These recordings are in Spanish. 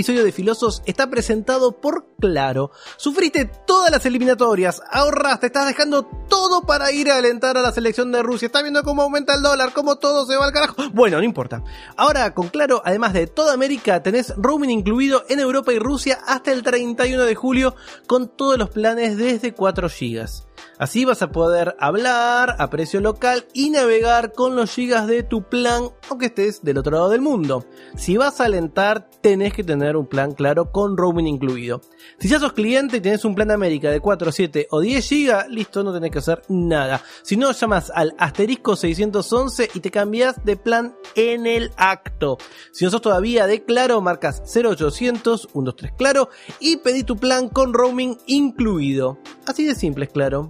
episodio de Filosos está presentado por Claro. Sufriste todas las eliminatorias, ahorraste, estás dejando todo para ir a alentar a la selección de Rusia. Estás viendo cómo aumenta el dólar, cómo todo se va al carajo. Bueno, no importa. Ahora con Claro, además de toda América, tenés roaming incluido en Europa y Rusia hasta el 31 de julio con todos los planes desde 4 GB. Así vas a poder hablar a precio local y navegar con los gigas de tu plan aunque estés del otro lado del mundo. Si vas a alentar tenés que tener un plan claro con roaming incluido. Si ya sos cliente y tenés un plan de América de 4, 7 o 10 gigas, listo, no tenés que hacer nada. Si no, llamas al asterisco 611 y te cambias de plan en el acto. Si no sos todavía de Claro, marcas 0800 123 Claro y pedí tu plan con roaming incluido. Así de simple es claro.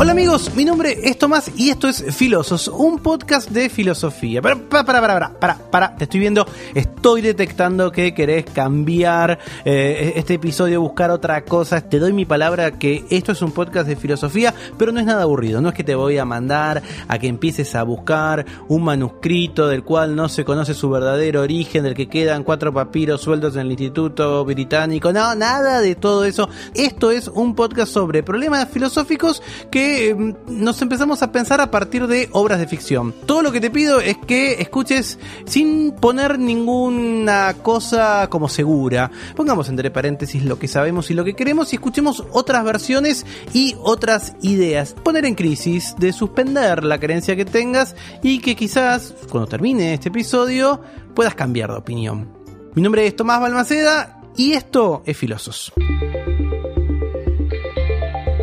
Hola amigos, mi nombre es Tomás y esto es Filosos, un podcast de filosofía. Para, para, para, para, para, para, te estoy viendo, estoy detectando que querés cambiar eh, este episodio, buscar otra cosa. Te doy mi palabra que esto es un podcast de filosofía, pero no es nada aburrido. No es que te voy a mandar a que empieces a buscar un manuscrito del cual no se conoce su verdadero origen, del que quedan cuatro papiros sueltos en el Instituto Británico. No, nada de todo eso. Esto es un podcast sobre problemas filosóficos que eh, nos empezamos a pensar a partir de obras de ficción. Todo lo que te pido es que escuches sin poner ninguna cosa como segura. Pongamos entre paréntesis lo que sabemos y lo que queremos y escuchemos otras versiones y otras ideas. Poner en crisis, de suspender la creencia que tengas y que quizás cuando termine este episodio puedas cambiar de opinión. Mi nombre es Tomás Balmaceda y esto es Filosos.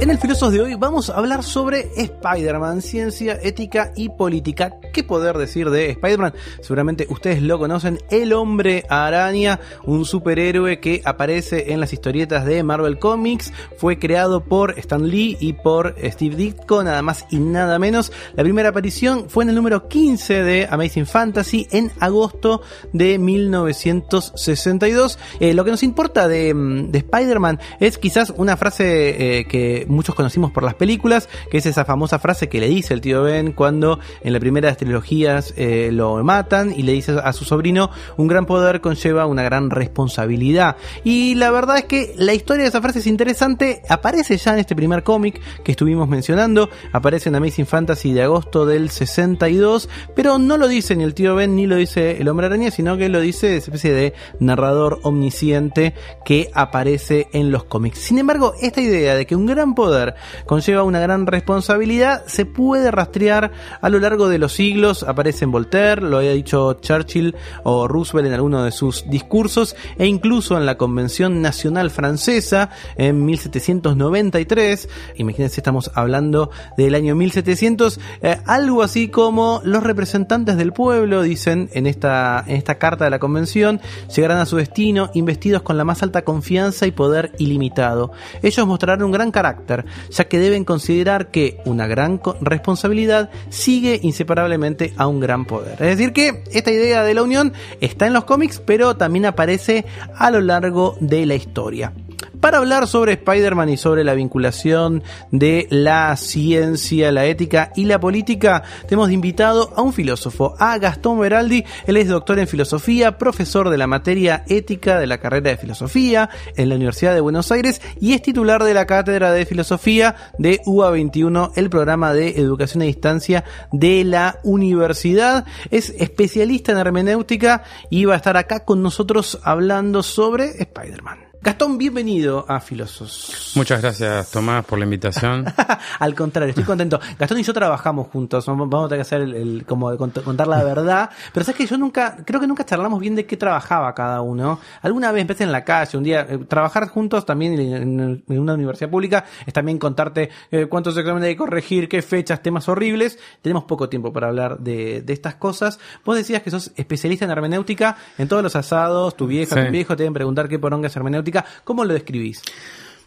En el Filosos de hoy vamos a hablar sobre Spider-Man, ciencia, ética y política. ¿Qué poder decir de Spider-Man? Seguramente ustedes lo conocen, el hombre araña, un superhéroe que aparece en las historietas de Marvel Comics, fue creado por Stan Lee y por Steve Ditko, nada más y nada menos. La primera aparición fue en el número 15 de Amazing Fantasy en agosto de 1962. Eh, lo que nos importa de, de Spider-Man es quizás una frase eh, que muchos conocimos por las películas, que es esa famosa frase que le dice el tío Ben cuando en la primera de las trilogías eh, lo matan y le dice a su sobrino, un gran poder conlleva una gran responsabilidad. Y la verdad es que la historia de esa frase es interesante, aparece ya en este primer cómic que estuvimos mencionando, aparece en Amazing Fantasy de agosto del 62, pero no lo dice ni el tío Ben ni lo dice el hombre araña, sino que lo dice esa especie de narrador omnisciente que aparece en los cómics. Sin embargo, esta idea de que un gran poder conlleva una gran responsabilidad se puede rastrear a lo largo de los siglos, aparece en Voltaire, lo había dicho Churchill o Roosevelt en alguno de sus discursos, e incluso en la Convención Nacional Francesa en 1793, imagínense estamos hablando del año 1700, eh, algo así como los representantes del pueblo, dicen en esta, en esta carta de la Convención, llegarán a su destino investidos con la más alta confianza y poder ilimitado. Ellos mostrarán un gran carácter, ya que deben considerar que una gran responsabilidad sigue inseparablemente a un gran poder. Es decir, que esta idea de la unión está en los cómics, pero también aparece a lo largo de la historia. Para hablar sobre Spider-Man y sobre la vinculación de la ciencia, la ética y la política, tenemos invitado a un filósofo, a Gastón Beraldi. Él es doctor en filosofía, profesor de la materia ética de la carrera de filosofía en la Universidad de Buenos Aires y es titular de la cátedra de filosofía de UA 21, el programa de educación a distancia de la universidad. Es especialista en hermenéutica y va a estar acá con nosotros hablando sobre Spider-Man. Gastón, bienvenido a Filosos. Muchas gracias, Tomás, por la invitación. Al contrario, estoy contento. Gastón y yo trabajamos juntos, vamos a tener que hacer el, como contar la verdad. Pero sabes que yo nunca, creo que nunca charlamos bien de qué trabajaba cada uno. Alguna vez empecé en la calle, un día, eh, trabajar juntos también en, una universidad pública es también contarte eh, cuántos exámenes hay que corregir, qué fechas, temas horribles. Tenemos poco tiempo para hablar de, de estas cosas. Vos decías que sos especialista en hermenéutica, en todos los asados, tu vieja, tu viejo te deben preguntar qué poronga es hermenéutica ¿Cómo lo describís?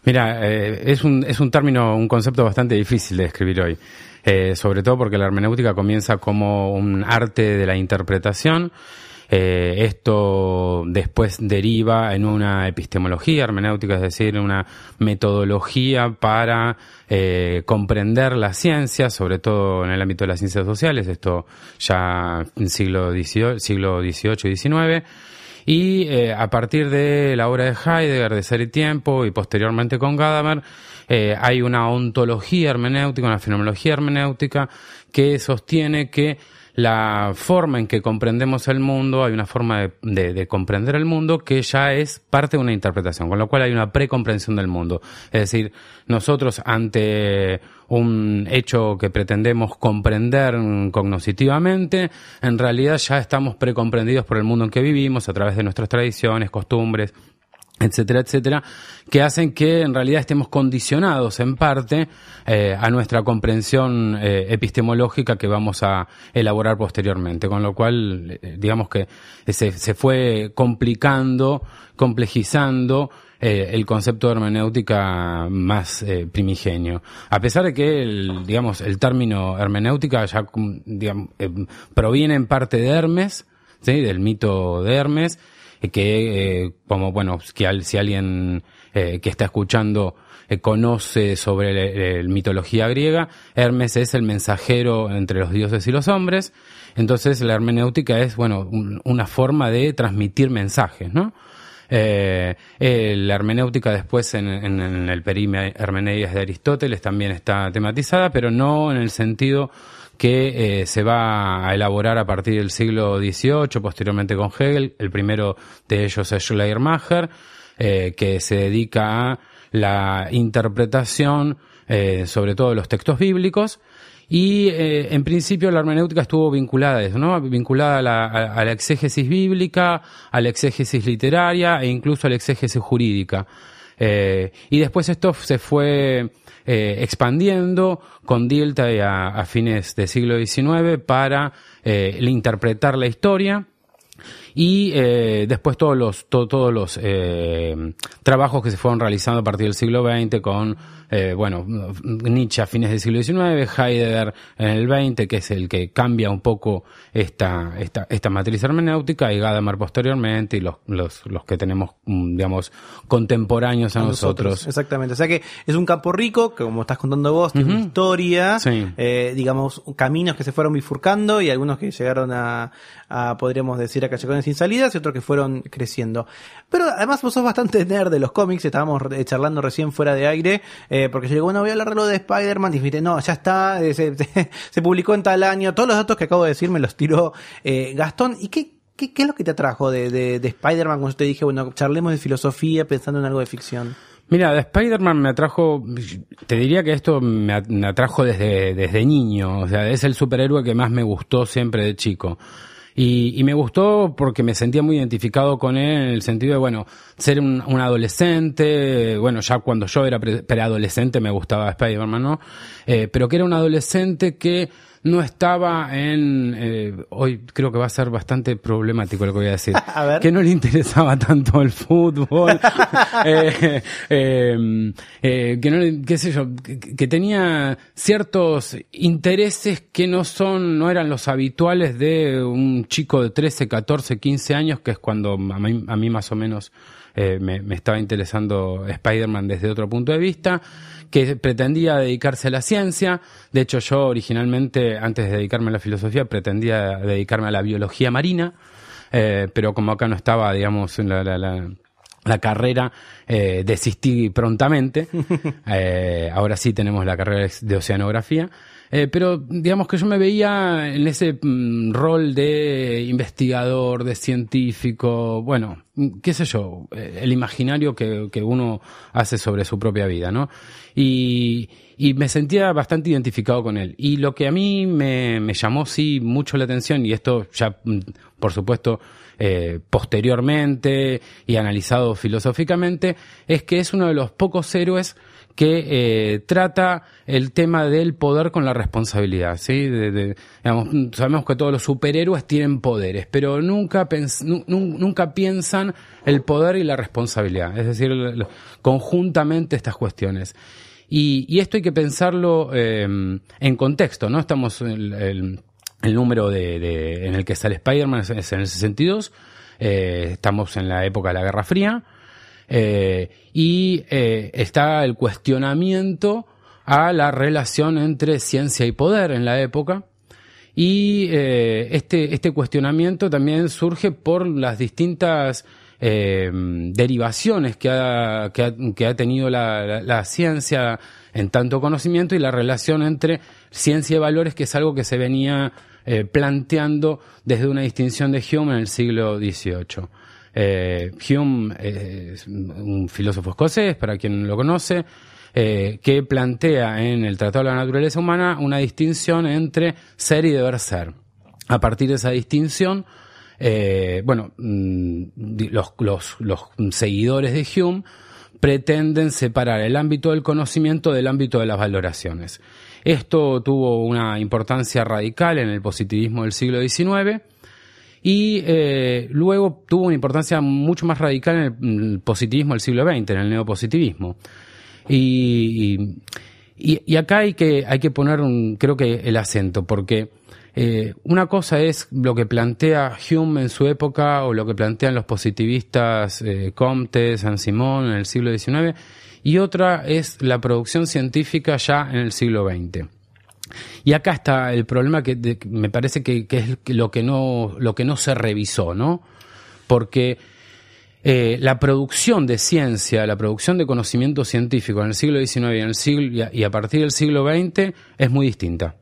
Mira, eh, es, un, es un término, un concepto bastante difícil de describir hoy, eh, sobre todo porque la hermenéutica comienza como un arte de la interpretación. Eh, esto después deriva en una epistemología hermenéutica, es decir, una metodología para comprender la ciencia, sobre todo en el ámbito de las ciencias sociales, esto ya en siglo siglo XVIII y XIX. Y eh, a partir de la obra de Heidegger, de Ser y Tiempo, y posteriormente con Gadamer, eh, hay una ontología hermenéutica, una fenomenología hermenéutica que sostiene que la forma en que comprendemos el mundo, hay una forma de, de, de, comprender el mundo que ya es parte de una interpretación, con lo cual hay una precomprensión del mundo. Es decir, nosotros ante un hecho que pretendemos comprender cognoscitivamente, en realidad ya estamos precomprendidos por el mundo en que vivimos a través de nuestras tradiciones, costumbres, etcétera, etcétera, que hacen que en realidad estemos condicionados en parte eh, a nuestra comprensión eh, epistemológica que vamos a elaborar posteriormente, con lo cual, eh, digamos que se, se, fue complicando, complejizando eh, el concepto de hermenéutica más primigenio. A pesar de que, el, digamos, el término hermenéutica ya, digamos, proviene en parte de Hermes, ¿sí? del mito de Hermes, que eh, como bueno que si alguien eh, que está escuchando eh, conoce sobre la mitología griega Hermes es el mensajero entre los dioses y los hombres. Entonces la hermenéutica es bueno un, una forma de transmitir mensajes no eh, la hermenéutica después en, en, en el perime Hermeneides de Aristóteles también está tematizada, pero no en el sentido que eh, se va a elaborar a partir del siglo XVIII, posteriormente con Hegel. El primero de ellos es Schleiermacher, eh, que se dedica a la interpretación, eh, sobre todo de los textos bíblicos. Y eh, en principio la hermenéutica estuvo vinculada a eso, ¿no? Vinculada a la, a la exégesis bíblica, a la exégesis literaria e incluso a la exégesis jurídica. Eh, y después esto se fue eh, expandiendo con Dilthey a, a, fines del siglo XIX para eh, interpretar la historia y eh, después todos los to, todos los eh, trabajos que se fueron realizando a partir del siglo XX con eh, bueno Nietzsche a fines del siglo XIX Heidegger en el XX que es el que cambia un poco esta esta, esta matriz hermenéutica y Gadamer posteriormente y los, los, los que tenemos mm, digamos contemporáneos a, a nosotros. nosotros. exactamente o sea que es un campo rico que como estás contando vos tiene uh -huh. una historia sí. eh, digamos caminos que se fueron bifurcando y algunos que llegaron a, a podríamos decir a callejones sin salidas y otros que fueron creciendo. Pero además vos sos bastante nerd de los cómics, estábamos charlando recién fuera de aire, eh, porque yo digo, bueno, voy a hablar de lo de Spider-Man, y no, ya está, eh, se, se, publicó en tal año, todos los datos que acabo de decir me los tiró eh, Gastón. ¿Y qué, qué, qué, es lo que te atrajo de, de, de Spider-Man cuando te dije, bueno, charlemos de filosofía pensando en algo de ficción? Mira, de Spider-Man me atrajo, te diría que esto me atrajo desde, desde niño, o sea, es el superhéroe que más me gustó siempre de chico. Y, y, me gustó porque me sentía muy identificado con él en el sentido de, bueno, ser un, un adolescente, bueno, ya cuando yo era preadolescente me gustaba Spider-Man, ¿no? Eh, pero que era un adolescente que no estaba en eh, hoy creo que va a ser bastante problemático lo que voy a decir. A ver. que no le interesaba tanto el fútbol. Eh, eh, que no qué sé yo que, que, tenía ciertos intereses que no son no eran los habituales de un chico de 13 14 15 años que es cuando a mí, a mí más o menos me, me estaba interesando Spider-Man desde otro punto de vista que pretendía dedicarse a la ciencia. De hecho, yo originalmente, antes de dedicarme a la filosofía, pretendía dedicarme a la biología marina, eh, pero como acá no estaba, digamos, en la, la, la la carrera, eh, desistí prontamente. eh, ahora sí tenemos la carrera de oceanografía. Eh, pero digamos que yo me veía en ese mm, rol de investigador, de científico, bueno, qué sé yo, el imaginario que, que uno hace sobre su propia vida, ¿no? Y, me sentía bastante identificado con él. Y lo que a mí me, llamó sí mucho la atención, y esto ya, mm, por supuesto, eh, posteriormente y analizado filosóficamente, es que es uno de los pocos héroes que eh, trata el tema del poder con la responsabilidad, ¿sí? Sabemos que todos los superhéroes tienen poderes, pero nunca, pens nunca piensan el poder y la responsabilidad, es decir, conjuntamente estas cuestiones. Y, esto hay que pensarlo eh, en contexto, ¿no? Estamos en el, número de, en el que sale Spider-Man es, en el 62, eh, estamos en la época de la Guerra Fría, eh, y está el cuestionamiento a la relación entre ciencia y poder en la época. Y este, este cuestionamiento también surge por las distintas eh, derivaciones que ha, que ha, que ha tenido la, la, ciencia en tanto conocimiento y la relación entre ciencia y valores, que es algo que se venía eh, planteando desde una distinción de Hume en el siglo XVIII. Eh, Hume es un filósofo escocés, para quien lo conoce, que plantea en el Tratado de la Naturaleza Humana una distinción entre ser y deber ser. A partir de esa distinción, eh, bueno, mm, los, seguidores de Hume pretenden separar el ámbito del conocimiento del ámbito de las valoraciones. Esto tuvo una importancia radical en el positivismo del siglo XIX y eh, luego tuvo una importancia mucho más radical en el positivismo del siglo XX, en el neopositivismo. Y, y, acá hay que, hay que poner, creo que, el acento, porque eh, una cosa es lo que plantea Hume en su época o lo que plantean los positivistas eh, Comte, Saint-Simon en el siglo XIX y otra es la producción científica ya en el siglo XX. Y acá está el problema que me parece que, es lo que no se revisó, ¿no? Porque eh, la producción de ciencia, la producción de conocimiento científico en el siglo XIX y a partir del siglo XX es muy distinta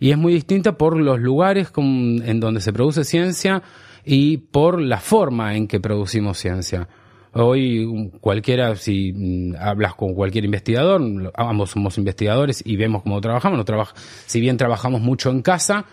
y es muy distinta por los lugares en donde se produce ciencia y por la forma en que producimos ciencia. Hoy cualquiera, si mm, hablas con cualquier investigador, ambos somos investigadores y vemos cómo trabajamos, no si bien trabajamos mucho en casa,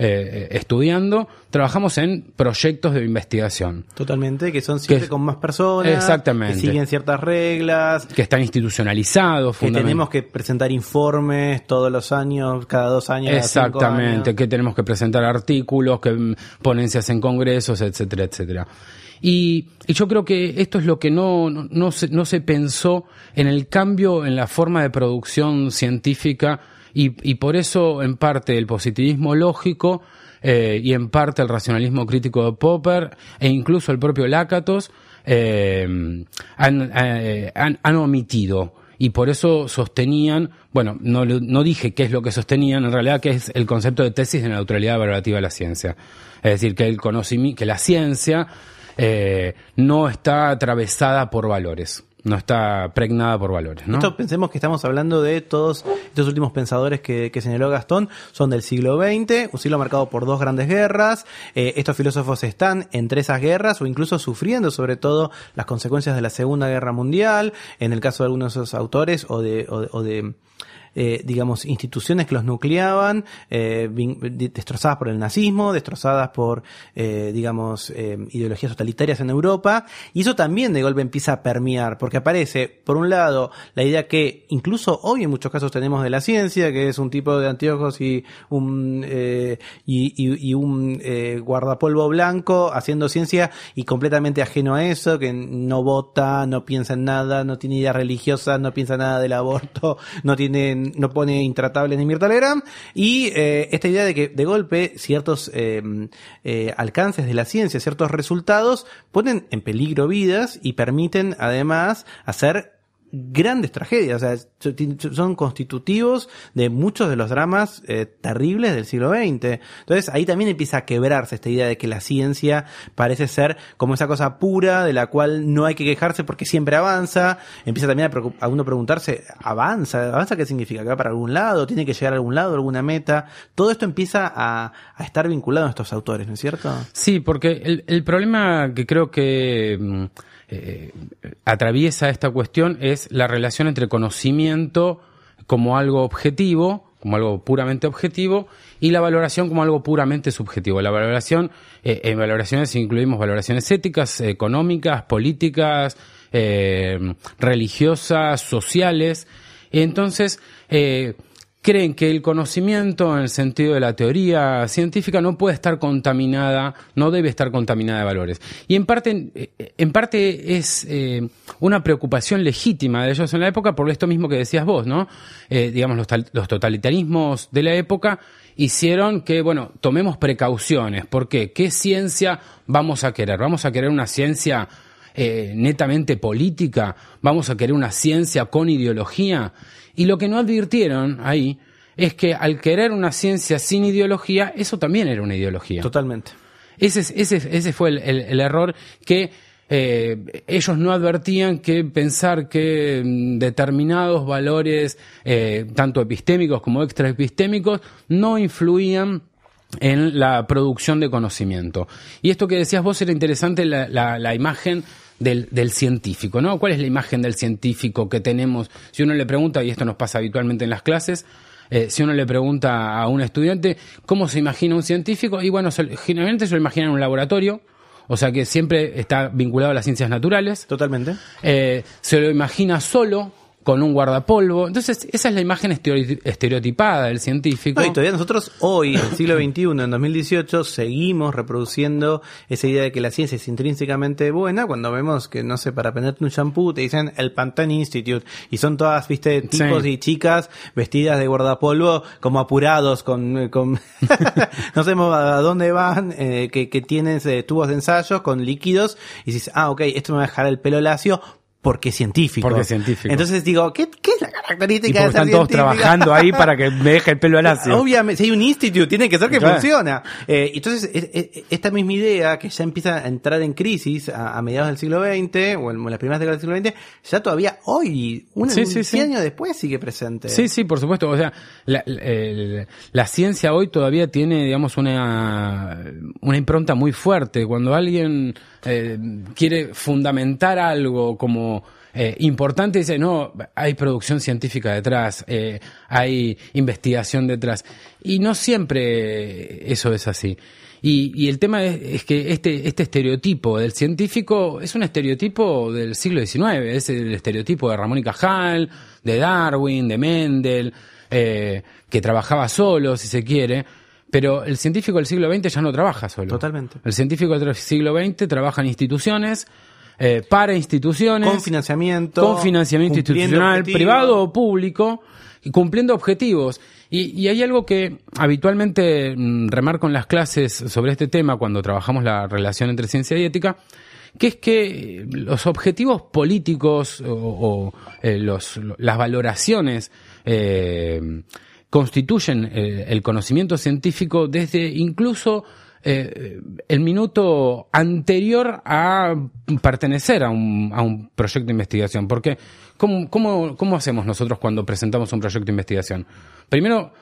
eh, estudiando, trabajamos en proyectos de investigación. Totalmente, que son siempre con más personas. Exactamente. Que siguen ciertas reglas. Que están institucionalizados. Que tenemos que presentar informes todos los años, cada dos años. Exactamente, que tenemos que presentar artículos, que ponencias en congresos, etcétera, etcétera. Y, yo creo que esto es lo que no, no, se, no se pensó en el cambio en la forma de producción científica y, por eso, en parte, el positivismo lógico eh, y en parte el racionalismo crítico de Popper e incluso el propio Lakatos eh, eh, han, han, omitido y por eso sostenían, bueno, no, no dije qué es lo que sostenían, en realidad que es el concepto de tesis de neutralidad valorativa de la ciencia. Es decir, que el conocimiento, que la ciencia no está atravesada por valores no está pregnada por valores. ¿no? Esto pensemos que estamos hablando de todos estos últimos pensadores que, señaló Gastón, son del siglo XX, un siglo marcado por dos grandes guerras. Eh, estos filósofos están entre esas guerras o incluso sufriendo sobre todo las consecuencias de la Segunda Guerra Mundial, en el caso de algunos de esos autores o de, o de eh, digamos, instituciones que los nucleaban, eh, destrozadas por el nazismo, destrozadas por, eh, digamos, eh, ideologías totalitarias en Europa, y eso también de golpe empieza a permear, porque aparece, por un lado, la idea que incluso hoy en muchos casos tenemos de la ciencia, que es un tipo de anteojos y un, y, y, y, un guardapolvo blanco haciendo ciencia y completamente ajeno a eso, que no vota, no piensa en nada, no tiene ideas religiosas, no piensa nada del aborto, no tiene no pone intratable ni Mirta y eh, esta idea de que de golpe ciertos eh, eh, alcances de la ciencia, ciertos resultados, ponen en peligro vidas y permiten además hacer grandes tragedias, o sea, son constitutivos de muchos de los dramas eh, terribles del siglo XX. Entonces ahí también empieza a quebrarse esta idea de que la ciencia parece ser como esa cosa pura de la cual no hay que quejarse porque siempre avanza. Empieza también a, a uno preguntarse, ¿avanza? ¿Avanza qué significa? ¿Que va para algún lado? ¿Tiene que llegar a algún lado, alguna meta? Todo esto empieza a, estar vinculado a estos autores, ¿no es cierto? Sí, porque el, el problema que creo que mm, eh, atraviesa esta cuestión es la relación entre conocimiento como algo objetivo, como algo puramente objetivo, y la valoración como algo puramente subjetivo. La valoración, eh, en valoraciones incluimos valoraciones éticas, económicas, políticas, eh, religiosas, sociales. Entonces, ¿qué creen que el conocimiento, en el sentido de la teoría científica, no puede estar contaminada, no debe estar contaminada de valores. Y en parte, eh, en parte es eh, una preocupación legítima de ellos en la época por esto mismo que decías vos, ¿no? Eh, digamos, los, los totalitarismos de la época hicieron que, bueno, tomemos precauciones. ¿Por qué? ¿Qué ciencia vamos a querer? ¿Vamos a querer una ciencia netamente política? ¿Vamos a querer una ciencia con ideología? Y lo que no advirtieron ahí es que al querer una ciencia sin ideología, eso también era una ideología. Totalmente. Ese, ese, ese fue el, error que eh, ellos no advertían que pensar que mm, determinados valores, eh, tanto epistémicos como extraepistémicos, no influían en la producción de conocimiento. Y esto que decías vos era interesante, la, la imagen del, del, científico, ¿no? ¿Cuál es la imagen del científico que tenemos? Si uno le pregunta, y esto nos pasa habitualmente en las clases, eh, si uno le pregunta a un estudiante cómo se imagina un científico, y bueno, generalmente se lo imagina en un laboratorio, o sea que siempre está vinculado a las ciencias naturales. Totalmente. Eh, se lo imagina solo, con un guardapolvo. Entonces, esa es la imagen estereotipada del científico. y todavía nosotros hoy, en el siglo XXI, en 2018, seguimos reproduciendo esa idea de que la ciencia es intrínsecamente buena cuando vemos que, no sé, para prenderte un shampoo te dicen el Pantene Institute y son todas, viste, tipos y chicas vestidas de guardapolvo como apurados con, con no sabemos a dónde van, eh, que, que tienes eh, tubos de ensayos con líquidos y dices, ah, ok, esto me va a dejar el pelo lacio, porque científico. Porque científico. Entonces digo, ¿qué, qué es la característica y de están todos trabajando ahí para que me deje el pelo al ácido. Obviamente, si hay un institute, tiene que ser que funciona. Eh, entonces, esta misma idea que ya empieza a entrar en crisis a, mediados del siglo XX, o en las primeras décadas del siglo XX, ya todavía hoy, un, año después, sigue presente. Sí, sí, por supuesto. O sea, la, la ciencia hoy todavía tiene, digamos, una, una impronta muy fuerte. Cuando alguien eh, quiere fundamentar algo como eh, importante, dice, no, hay producción científica detrás, eh, hay investigación detrás. Y no siempre eso es así. Y, el tema es, que este, este estereotipo del científico es un estereotipo del siglo XIX, es el estereotipo de Ramón y Cajal, de Darwin, de Mendel, que trabajaba solo, si se quiere. Pero el científico del siglo XX ya no trabaja solo. Totalmente. El científico del siglo XX trabaja en instituciones, eh, para instituciones. Con financiamiento. Con financiamiento institucional, privado o público, y cumpliendo objetivos. Y, y hay algo que habitualmente mm, remarco en las clases sobre este tema cuando trabajamos la relación entre ciencia y ética, que es que los objetivos políticos o, eh, los, las valoraciones eh, constituyen eh, el conocimiento científico desde incluso eh, el minuto anterior a pertenecer a un, a un proyecto de investigación. Porque, ¿cómo, cómo, ¿cómo hacemos nosotros cuando presentamos un proyecto de investigación? Primero,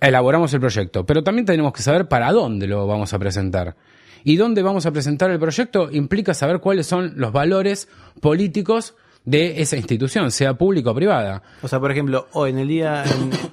elaboramos el proyecto, pero también tenemos que saber para dónde lo vamos a presentar. Y dónde vamos a presentar el proyecto implica saber cuáles son los valores políticos de esa institución, sea pública o privada. O sea, por ejemplo, hoy en el día,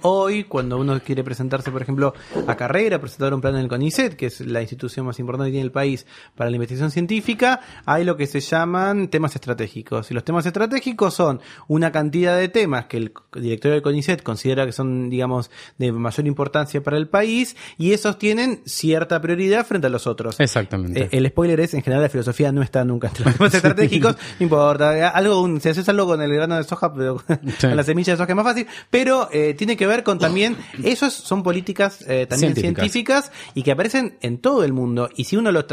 hoy, cuando uno quiere presentarse, por ejemplo, a carrera, presentar un plan en el CONICET, que es la institución más importante que tiene el país para la investigación científica, hay lo que se llaman temas estratégicos. Y los temas estratégicos son una cantidad de temas que el director del CONICET considera que son, digamos, de mayor importancia para el país, y esos tienen cierta prioridad frente a los otros. Exactamente. Eh, el spoiler es, en general, la filosofía no está nunca entre los temas estratégicos, no importa. Algo, un si haces algo con el grano de soja, pero con la semilla de soja es más fácil, pero eh, tiene que ver con también, esos son políticas eh, también científicas. y que aparecen en todo el mundo. Y si uno lo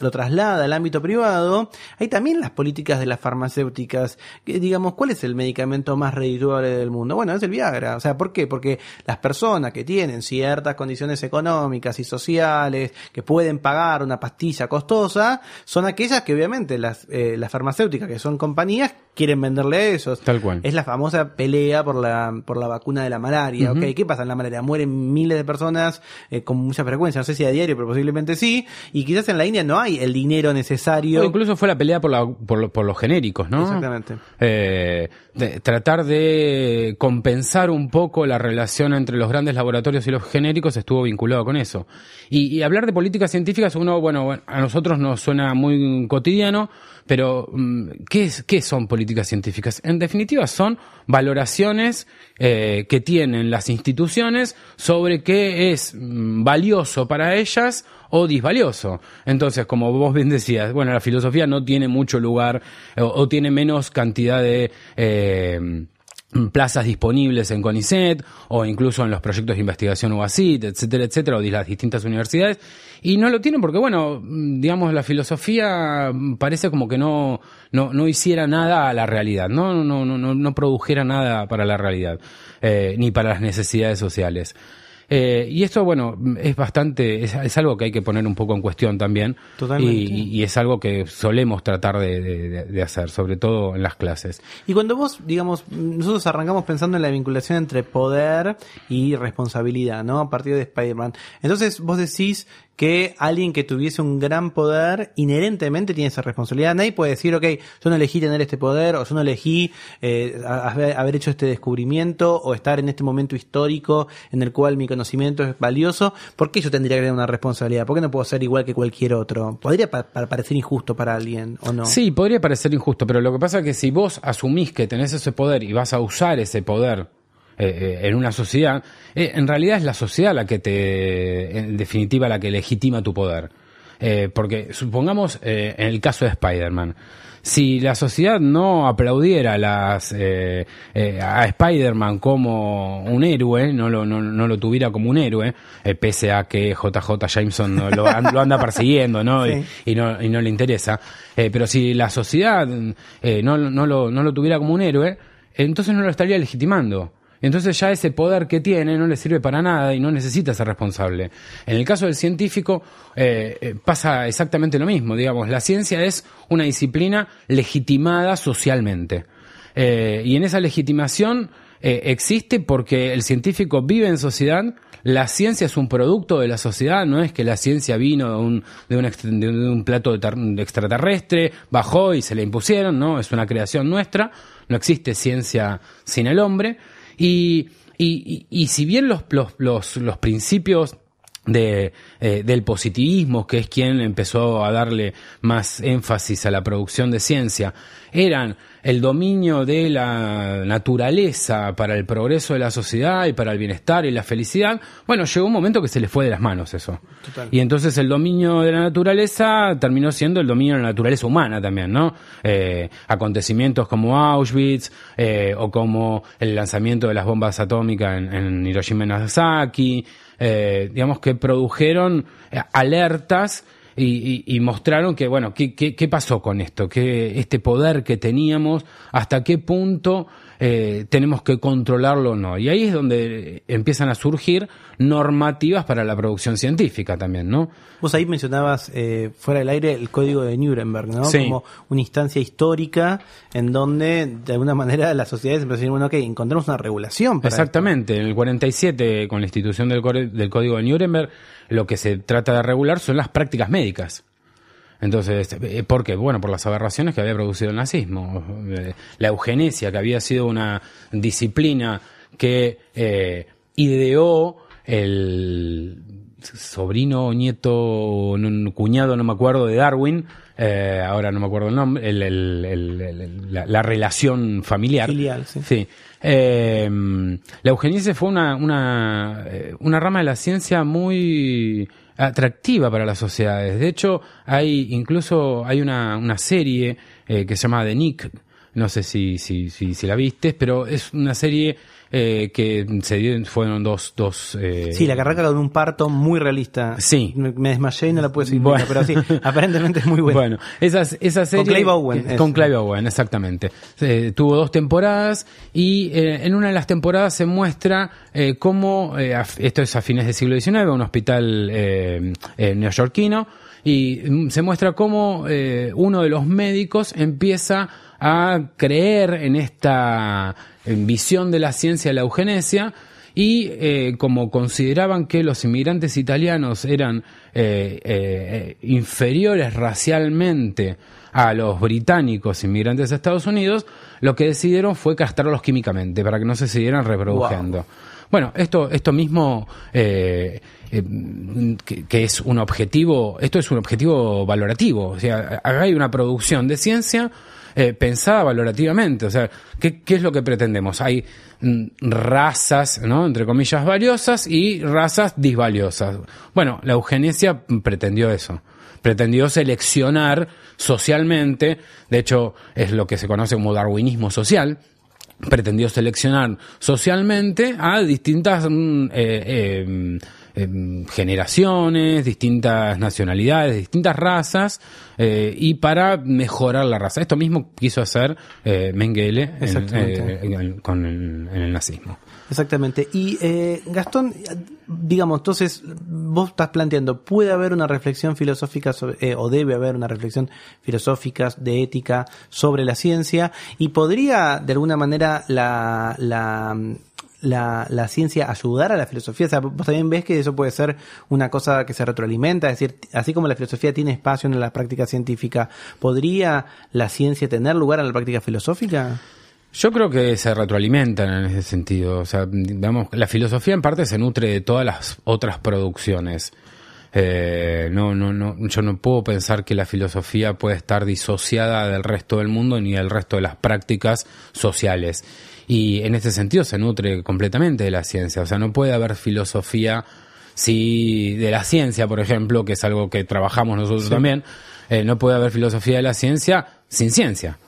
lo traslada al ámbito privado, hay también las políticas de las farmacéuticas, que digamos, ¿cuál es el medicamento más redituable del mundo? Bueno, es el Viagra. O sea, ¿por qué? Porque las personas que tienen ciertas condiciones económicas y sociales, que pueden pagar una pastilla costosa, son aquellas que obviamente las, eh, las farmacéuticas, que son compañías, quieren venderle a esos. Tal cual. Es la famosa pelea por la, por la vacuna de la malaria. ¿Qué pasa en la malaria? Mueren miles de personas eh, con mucha frecuencia. No sé si a diario, pero posiblemente sí. Y quizás en la India no hay el dinero necesario. O incluso fue la pelea por, la, por, por los genéricos, ¿no? Exactamente. Eh, tratar de compensar un poco la relación entre los grandes laboratorios y los genéricos estuvo vinculado con eso. Y, y hablar de políticas científicas, uno, bueno, a nosotros nos suena muy cotidiano, pero mm, ¿qué, es, qué son políticas científicas? En definitiva, son valoraciones eh, que tienen las instituciones sobre qué es mm, valioso para ellas o disvalioso. Entonces, como vos bien decías, bueno, la filosofía no tiene mucho lugar o, o tiene menos cantidad de... Eh, plazas disponibles en CONICET o incluso en los proyectos de investigación UASIT, etcétera, etcétera, o de las distintas universidades. Y no lo tienen porque, bueno, digamos, la filosofía parece como que no, no, no hiciera nada a la realidad, no, no, no, no, no produjera nada para la realidad, eh, ni para las necesidades sociales. Eh, y esto, bueno, es bastante, es, algo que hay que poner un poco en cuestión también. Totalmente. Y, es algo que solemos tratar de, hacer, sobre todo en las clases. Y cuando vos, digamos, nosotros arrancamos pensando en la vinculación entre poder y responsabilidad, ¿no? A partir de Spider-Man. Entonces vos decís, que alguien que tuviese un gran poder inherentemente tiene esa responsabilidad. Nadie puede decir, ok, yo no elegí tener este poder, o yo no elegí eh, haber hecho este descubrimiento, o estar en este momento histórico en el cual mi conocimiento es valioso. ¿Por qué yo tendría que tener una responsabilidad? ¿Por qué no puedo ser igual que cualquier otro? ¿Podría parecer injusto para alguien o no? Sí, podría parecer injusto, pero lo que pasa es que si vos asumís que tenés ese poder y vas a usar ese poder eh, eh, en una sociedad, eh, en realidad es la sociedad la que te, en definitiva, la que legitima tu poder. porque supongamos en el caso de Spider-Man, si la sociedad no aplaudiera las, a Spider-Man como un héroe, no lo, no, no lo tuviera como un héroe, pese a que JJ Jameson lo, lo, anda persiguiendo ¿no? Y, no, y no le interesa, pero si la sociedad no, no, lo, no lo tuviera como un héroe, entonces no lo estaría legitimando. Entonces ya ese poder que tiene no le sirve para nada y no necesita ser responsable. En el caso del científico eh, eh, pasa exactamente lo mismo, digamos, la ciencia es una disciplina legitimada socialmente. Eh, y en esa legitimación existe porque el científico vive en sociedad, la ciencia es un producto de la sociedad, no es que la ciencia vino de un, de de un plato extraterrestre, bajó y se le impusieron, no, es una creación nuestra, no existe ciencia sin el hombre. Y, y, y, si bien los, los, los, principios de, eh, del positivismo, que es quien empezó a darle más énfasis a la producción de ciencia, eran el dominio de la naturaleza para el progreso de la sociedad y para el bienestar y la felicidad, bueno, llegó un momento que se le fue de las manos eso. Y entonces el dominio de la naturaleza terminó siendo el dominio de la naturaleza humana también, ¿no? Eh, acontecimientos como Auschwitz eh, o como el lanzamiento de las bombas atómicas en, Hiroshima y Nagasaki, eh, digamos que produjeron alertas y, y, mostraron que, bueno, ¿qué, qué, qué pasó con esto? ¿Qué, este poder que teníamos, hasta qué punto eh, tenemos que controlarlo o no. Y ahí es donde empiezan a surgir normativas para la producción científica también, ¿no? Vos ahí mencionabas eh, fuera del aire el código de Nuremberg, ¿no? Como una instancia histórica en donde de alguna manera las sociedades empezaron a decir, bueno, ok, encontramos una regulación. Para Exactamente, en el 47 con la institución del, del código de Nuremberg lo que se trata de regular son las prácticas médicas. Entonces, eh, ¿por qué? Bueno, por las aberraciones que había producido el nazismo. Eh, la eugenesia, que había sido una disciplina que eh, ideó el sobrino, nieto, cuñado, no me acuerdo, de Darwin, ahora no me acuerdo el nombre, la, relación familiar. Filial, sí. sí. la eugenesia fue una, una, una rama de la ciencia muy atractiva para las sociedades. De hecho, hay incluso hay una, una serie eh, que se llama The Nick, no sé si, si, si, si la viste, pero es una serie eh, que se dieron, fueron dos... dos eh... Sí, la que arranca con un parto muy realista. Sí. Me, desmayé y no la pude seguir, bueno. pero sí, aparentemente es muy buena. Bueno, esa, esa serie... Con Clive Owen. Con Clive Owen, exactamente. Eh, tuvo dos temporadas y eh, en una de las temporadas se muestra eh, cómo, esto es a fines del siglo XIX, un hospital neoyorquino, y mm, se muestra cómo uno de los médicos empieza a creer en esta visión de la ciencia de la eugenesia y eh, como consideraban que los inmigrantes italianos eran eh, eh, inferiores racialmente a los británicos inmigrantes a Estados Unidos, lo que decidieron fue castrarlos químicamente para que no se siguieran reproduciendo. Bueno, esto, esto mismo eh, que, que es un objetivo, esto es un objetivo valorativo. O sea, acá hay una producción de ciencia eh, pensada valorativamente. O sea, ¿qué, ¿qué, es lo que pretendemos? Hay mm, razas, ¿no? Entre comillas, valiosas y razas disvaliosas. Bueno, la eugenesia pretendió eso. Pretendió seleccionar socialmente, de hecho, es lo que se conoce como darwinismo social, pretendió seleccionar socialmente a distintas mm, eh, eh, eh, generaciones, distintas nacionalidades, distintas razas, eh, y para mejorar la raza. Esto mismo quiso hacer eh, Mengele en, eh, en, con el, en el nazismo. Exactamente. Y eh, Gastón, digamos, entonces vos estás planteando, ¿puede haber una reflexión filosófica sobre, eh, o debe haber una reflexión filosófica de ética sobre la ciencia? ¿Y podría, de alguna manera, la, la la, la, ciencia ayudar a la filosofía? O sea, vos también ves que eso puede ser una cosa que se retroalimenta, es decir, así como la filosofía tiene espacio en la práctica científica, ¿podría la ciencia tener lugar en la práctica filosófica? Yo creo que se retroalimentan en ese sentido. O sea, digamos, la filosofía en parte se nutre de todas las otras producciones. Eh, no, no, no, yo no puedo pensar que la filosofía puede estar disociada del resto del mundo ni del resto de las prácticas sociales. Y en ese sentido se nutre completamente de la ciencia. O sea, no puede haber filosofía si de la ciencia, por ejemplo, que es algo que trabajamos nosotros sí. también, eh, no puede haber filosofía de la ciencia sin ciencia.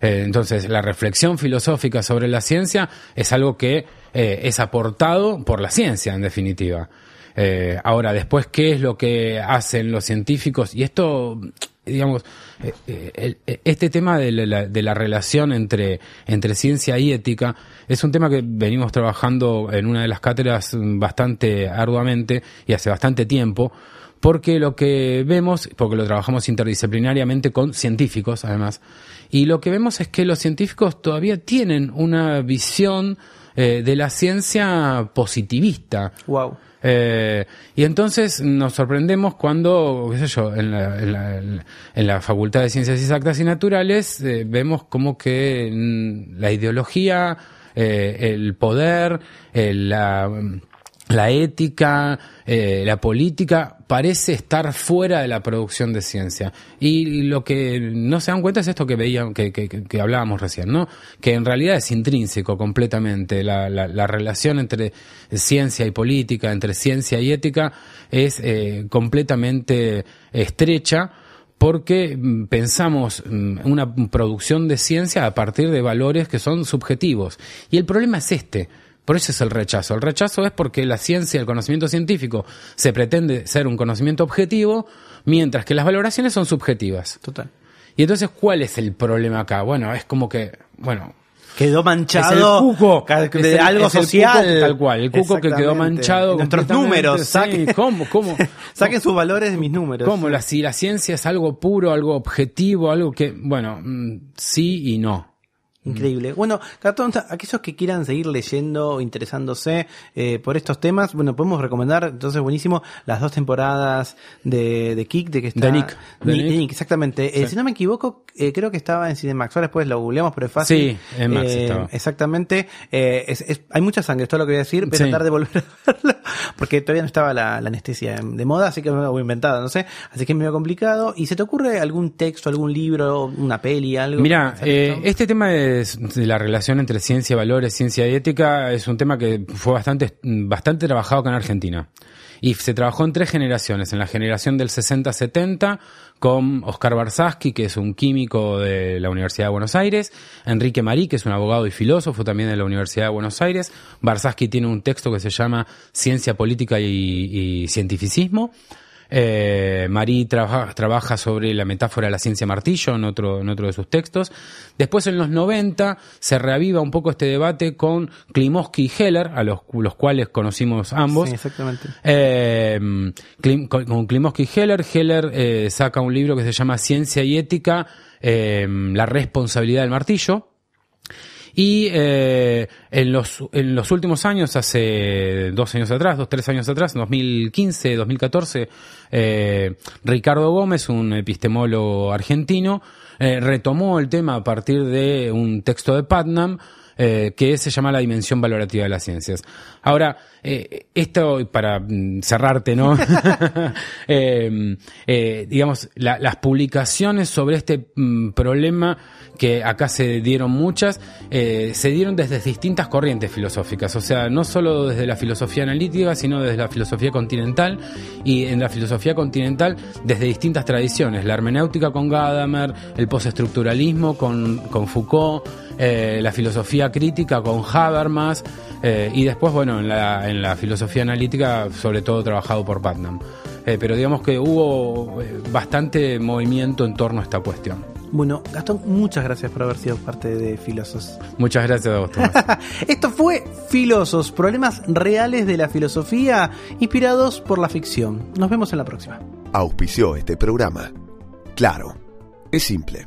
Eh, entonces, la reflexión filosófica sobre la ciencia es algo que eh, es aportado por la ciencia, en definitiva. Eh, ahora, después, ¿qué es lo que hacen los científicos? Y esto, digamos, el, este tema de la, de la, relación entre, entre ciencia y ética es un tema que venimos trabajando en una de las cátedras bastante arduamente y hace bastante tiempo porque lo que vemos, porque lo trabajamos interdisciplinariamente con científicos además, y lo que vemos es que los científicos todavía tienen una visión eh, de la ciencia positivista. Wow. Eh, y entonces nos sorprendemos cuando, qué sé yo, en la, en la, en la Facultad de Ciencias Exactas y Naturales eh, vemos como que mm, la ideología, el poder, la la ética, eh, la política parece estar fuera de la producción de ciencia. Y lo que no se dan cuenta es esto que veían, que, que, que hablábamos recién, ¿no? Que en realidad es intrínseco completamente. La, la, la relación entre ciencia y política, entre ciencia y ética, es eh, completamente estrecha porque pensamos una producción de ciencia a partir de valores que son subjetivos. Y el problema es este por eso es el rechazo. El rechazo es porque la ciencia, el conocimiento científico, se pretende ser un conocimiento objetivo, mientras que las valoraciones son subjetivas. Total. Y entonces, ¿cuál es el problema acá? Bueno, es como que, bueno, quedó manchado es el cuco, de el, algo social. Cuco, tal cual, el cuco que quedó manchado. Nuestros números, saquen, sí, ¿cómo, cómo, saquen sus valores de mis números. ¿Cómo? La, si la ciencia es algo puro, algo objetivo, algo que, bueno, sí y no. Increíble. Bueno, Catón, aquellos que quieran seguir leyendo o interesándose eh, por estos temas, bueno, podemos recomendar, entonces, buenísimo, las dos temporadas de, de Kick, de que está... De Nick. De Nick, Nick exactamente. Sí. Eh, si no me equivoco, eh, creo que estaba en Cinemax. Ahora después lo googleamos, pero es fácil. Sí, en Max Exactamente. Es, es, hay mucha sangre, esto es lo que voy a decir. Voy a tratar de volver a verlo, porque todavía no estaba la, la, anestesia de moda, así que voy inventado, no sé. Así que es medio complicado. ¿Y se te ocurre algún texto, algún libro, una peli, algo? Mira, este tema de de la relación entre ciencia, valores, ciencia y ética es un tema que fue bastante, bastante trabajado acá en Argentina. Y se trabajó en tres generaciones. En la generación del 60-70 con Oscar Barsaski, que es un químico de la Universidad de Buenos Aires, Enrique Marí, que es un abogado y filósofo también de la Universidad de Buenos Aires. Barsaski tiene un texto que se llama Ciencia Política y, y Cientificismo. Eh, Marí trabaja, trabaja sobre la metáfora de la ciencia martillo en otro, en otro de sus textos. Después, en los 90, se reaviva un poco este debate con Klimovsky y Heller, a los, los cuales conocimos ambos. Sí, exactamente. Eh, Klim, con Klimovsky y Heller, Heller eh, saca un libro que se llama Ciencia y Ética, eh, la responsabilidad del martillo. Y eh, en, los, en los últimos años, hace dos años atrás, dos, tres años atrás, 2015, 2014, eh, Ricardo Gómez, un epistemólogo argentino, eh, retomó el tema a partir de un texto de Putnam, eh, que se llama la dimensión valorativa de las ciencias. Ahora, eh, esto para mm, cerrarte, ¿no? eh, eh, digamos, la, las publicaciones sobre este mm, problema, que acá se dieron muchas, se dieron desde distintas corrientes filosóficas, o sea, no solo desde la filosofía analítica, sino desde la filosofía continental, y en la filosofía continental desde distintas tradiciones, la hermenéutica con Gadamer, el postestructuralismo con, con Foucault, eh, la filosofía crítica con Habermas eh, y después, bueno, en la, en la filosofía analítica, sobre todo trabajado por Putnam. Eh, pero digamos que hubo bastante movimiento en torno a esta cuestión. Bueno, Gastón, muchas gracias por haber sido parte de Filosos. Muchas gracias a vos, Tomás. Esto fue Filosos, problemas reales de la filosofía inspirados por la ficción. Nos vemos en la próxima. Auspició este programa. Claro, es simple.